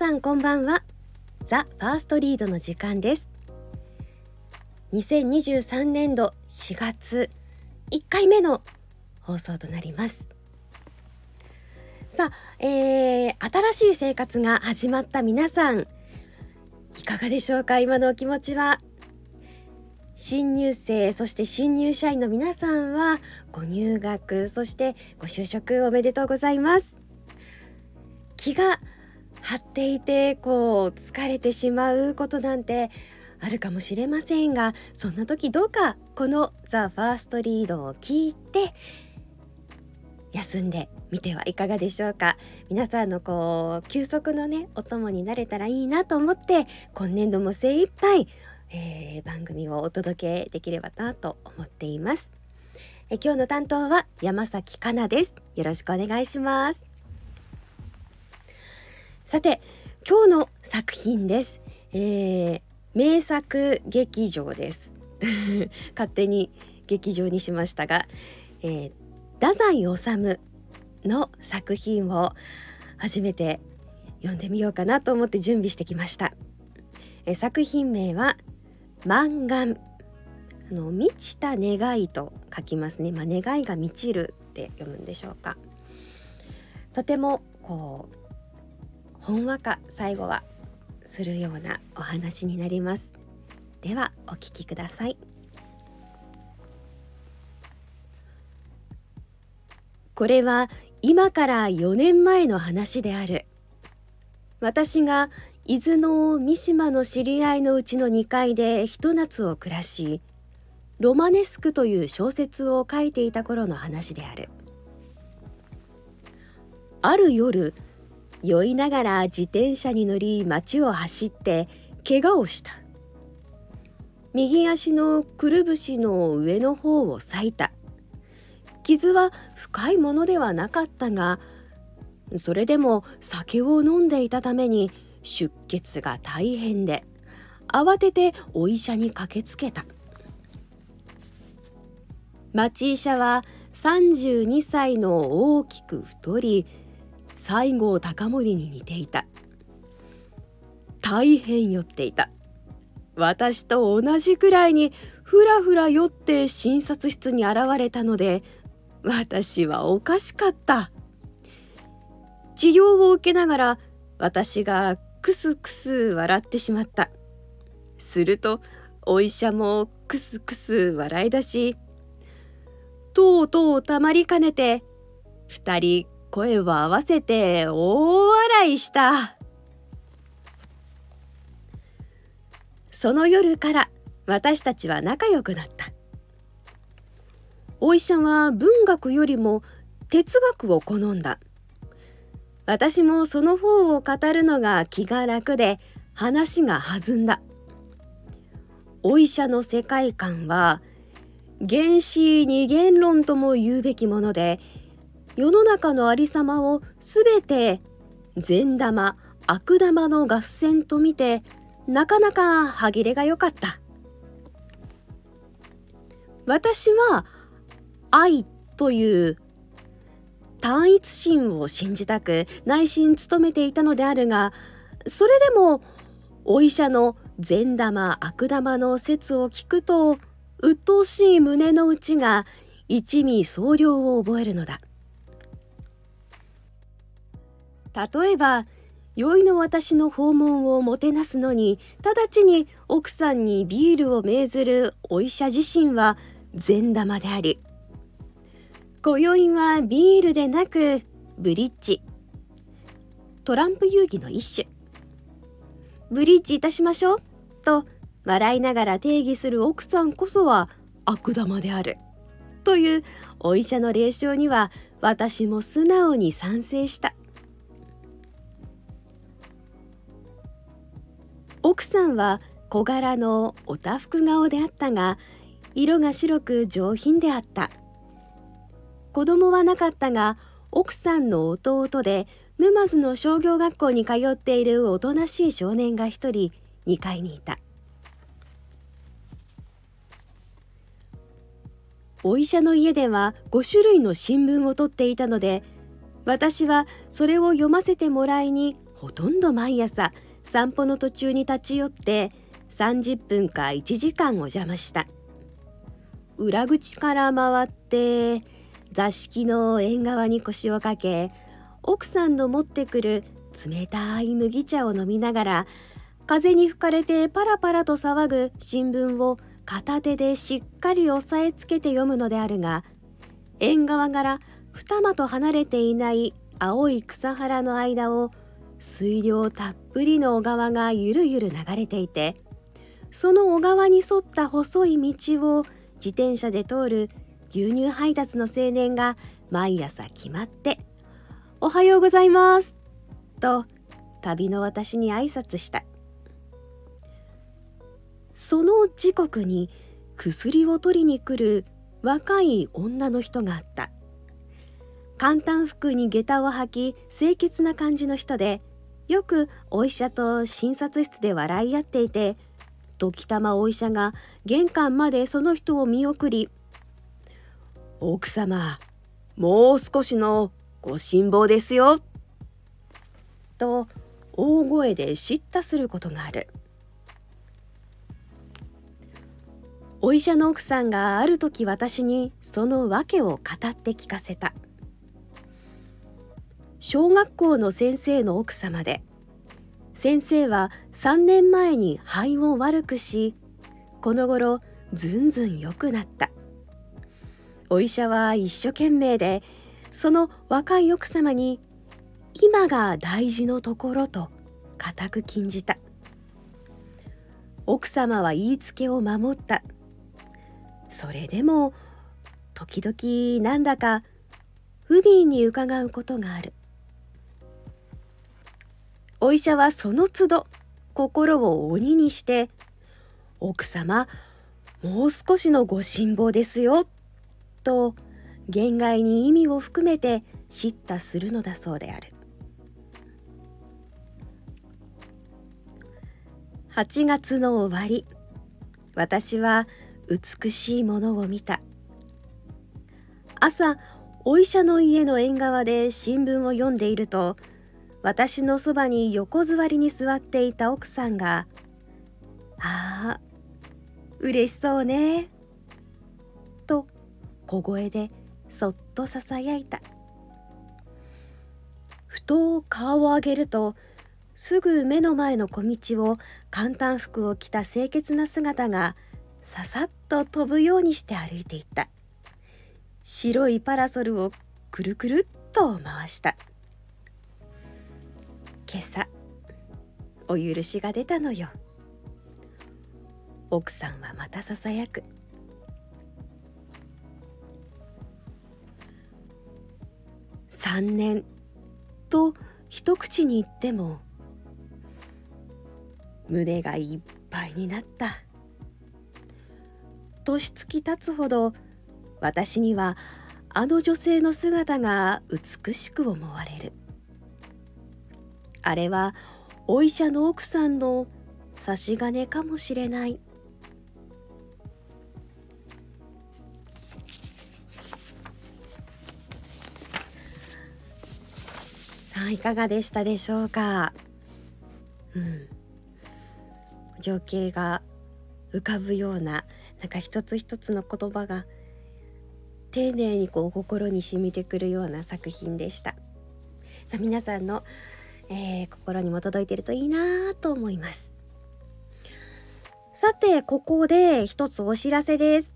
さんこんばんは。ザ・ファーストリードの時間です。2023年度4月1回目の放送となります。さあ、えー、新しい生活が始まった皆さんいかがでしょうか？今のお気持ちは？新入生そして新入社員の皆さんはご入学そしてご就職おめでとうございます。気が張っていてこう疲れてしまうことなんてあるかもしれませんがそんな時どうかこの「ザ・ファーストリードを聞いて休んでみてはいかがでしょうか。皆さんのこう休息のねお供になれたらいいなと思って今年度も精一杯、えー、番組をお届けできればなと思っています。え今日の担当は山崎かなです。よろしくお願いします。さて今日の作品です、えー、名作劇場です。勝手に劇場にしましたが、えー、太宰治の作品を初めて読んでみようかなと思って準備してきました、えー、作品名は満願あの満ちた願いと書きますね。まあ、願いが満ちるって読むんでしょうか。とてもこうほんわか最後はするようなお話になります。ではお聞きください。これは今から4年前の話である。私が伊豆の三島の知り合いのうちの2階でひと夏を暮らしロマネスクという小説を書いていた頃の話である。ある夜酔いながら自転車に乗り街を走って怪我をした。右足のくるぶしの上の方を裂いた。傷は深いものではなかったがそれでも酒を飲んでいたために出血が大変で慌ててお医者に駆けつけた。町医者は32歳の大きく太り西郷隆盛に似ていた。大変酔っていた。私と同じくらいにふらふら酔って診察室に現れたので私はおかしかった。治療を受けながら私がクスクス笑ってしまった。するとお医者もクスクス笑い出しとうとうたまりかねて二人声を合わせて大笑いした。その夜から私たちは仲良くなった。お医者は文学よりも哲学を好んだ。私もその方を語るのが気が楽で話が弾んだ。お医者の世界観は原始二元論とも言うべきもので世の中のありさまをすべて善玉悪玉の合戦と見てなかなか歯切れが良かった。私は愛という単一心を信じたく内心努めていたのであるがそれでもお医者の善玉悪玉の説を聞くと鬱陶しい胸の内が一味総量を覚えるのだ。例えば酔いの私の訪問をもてなすのに直ちに奥さんにビールを命ずるお医者自身は善玉であり今宵はビールでなくブリッジ。トランプ遊戯の一種。ブリッジいたしましょうと笑いながら定義する奥さんこそは悪玉である。というお医者の霊障には私も素直に賛成した。奥さんは小柄のおたふく顔であったが色が白く上品であった。子供はなかったが奥さんの弟で沼津の商業学校に通っているおとなしい少年が一人2階にいた。お医者の家では5種類の新聞を取っていたので私はそれを読ませてもらいにほとんど毎朝散歩の途中に立ち寄って30分か1時間お邪魔した。裏口から回って座敷の縁側に腰をかけ奥さんの持ってくる冷たい麦茶を飲みながら風に吹かれてパラパラと騒ぐ新聞を片手でしっかり押さえつけて読むのであるが縁側から二間と離れていない青い草原の間を水量たっぷりの小川がゆるゆる流れていてその小川に沿った細い道を自転車で通る牛乳配達の青年が毎朝決まって「おはようございます」と旅の私に挨拶したその時刻に薬を取りに来る若い女の人があった。簡単服に下駄を履き清潔な感じの人でよくお医者と診察室で笑い合っていて時たまお医者が玄関までその人を見送り「奥様もう少しのご辛抱ですよ」と大声で叱咤することがある。お医者の奥さんがある時私にその訳を語って聞かせた。小学校の先生の奥様で先生は3年前に肺を悪くしこの頃ずんずん良くなった。お医者は一生懸命でその若い奥様に今が大事のところと固く禁じた。奥様は言いつけを守った。それでも時々なんだか不憫に伺うことがある。お医者はその都度心を鬼にして「奥様もう少しのご辛抱ですよ」と言外に意味を含めて叱咤するのだそうである。8月の終わり私は美しいものを見た。朝お医者の家の縁側で新聞を読んでいると私のそばに横座りに座っていた奥さんが「ああ嬉しそうね」と小声でそっとささやいた。ふと顔を上げるとすぐ目の前の小道を簡単服を着た清潔な姿がささっと飛ぶようにして歩いていった。白いパラソルをくるくるっと回した。今朝お許しが出たのよ。奥さんはまたささやく。3年と一口に言っても胸がいっぱいになった。年月経つほど私にはあの女性の姿が美しく思われる。あれはお医者の奥さんの差し金かもしれない。さあいかがでしたでしょうか？うん。情景が浮かぶようななんか一つ一つの言葉が丁寧にこう心に染みてくるような作品でした。さあ皆さんのえー、心にも届いているといいなと思います。さてここで一つお知らせです。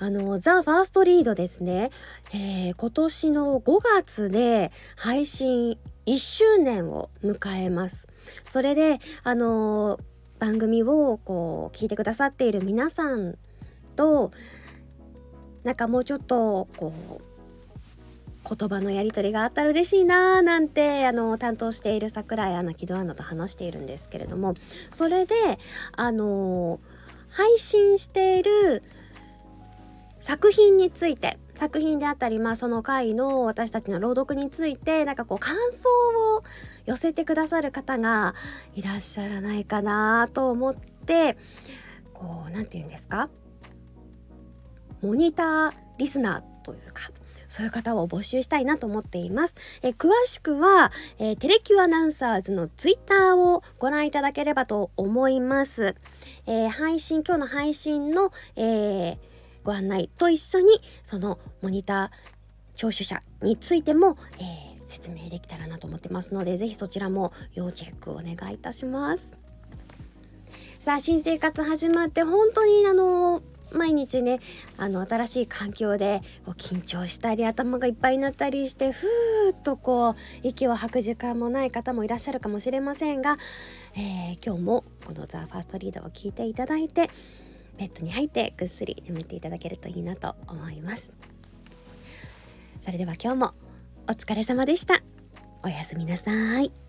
あのザ・ファーストリードですね、えー、今年の5月で配信1周年を迎えます。それであの番組をこう聞いてくださっている皆さんとなんかもうちょっとこう言葉のやり取りがあったら嬉しいなーなんてあの担当している桜井アナ木戸アナと話しているんですけれどもそれであの配信している作品について作品であったり、まあ、その回の私たちの朗読についてなんかこう感想を寄せてくださる方がいらっしゃらないかなと思ってこう何て言うんですか？モニターリスナーというかそういう方を募集したいなと思っています。え詳しくは、えー、テレキュアナウンサーズのツイッターをご覧いただければと思います。えー、配信今日の配信の、えー、ご案内と一緒にそのモニター聴取者についても、え説明できたらなと思ってますので是非そちらも要チェックお願いいたします。さあ新生活始まって本当にあの毎日ねあの新しい環境でこう緊張したり頭がいっぱいになったりしてふーっとこう息を吐く時間もない方もいらっしゃるかもしれませんが、えー、今日もこの「ザ・ファーストリードを聞いていただいてベッドに入ってぐっすり眠っていただけるといいなと思います。それでは今日もお疲れ様でした。おやすみなさい。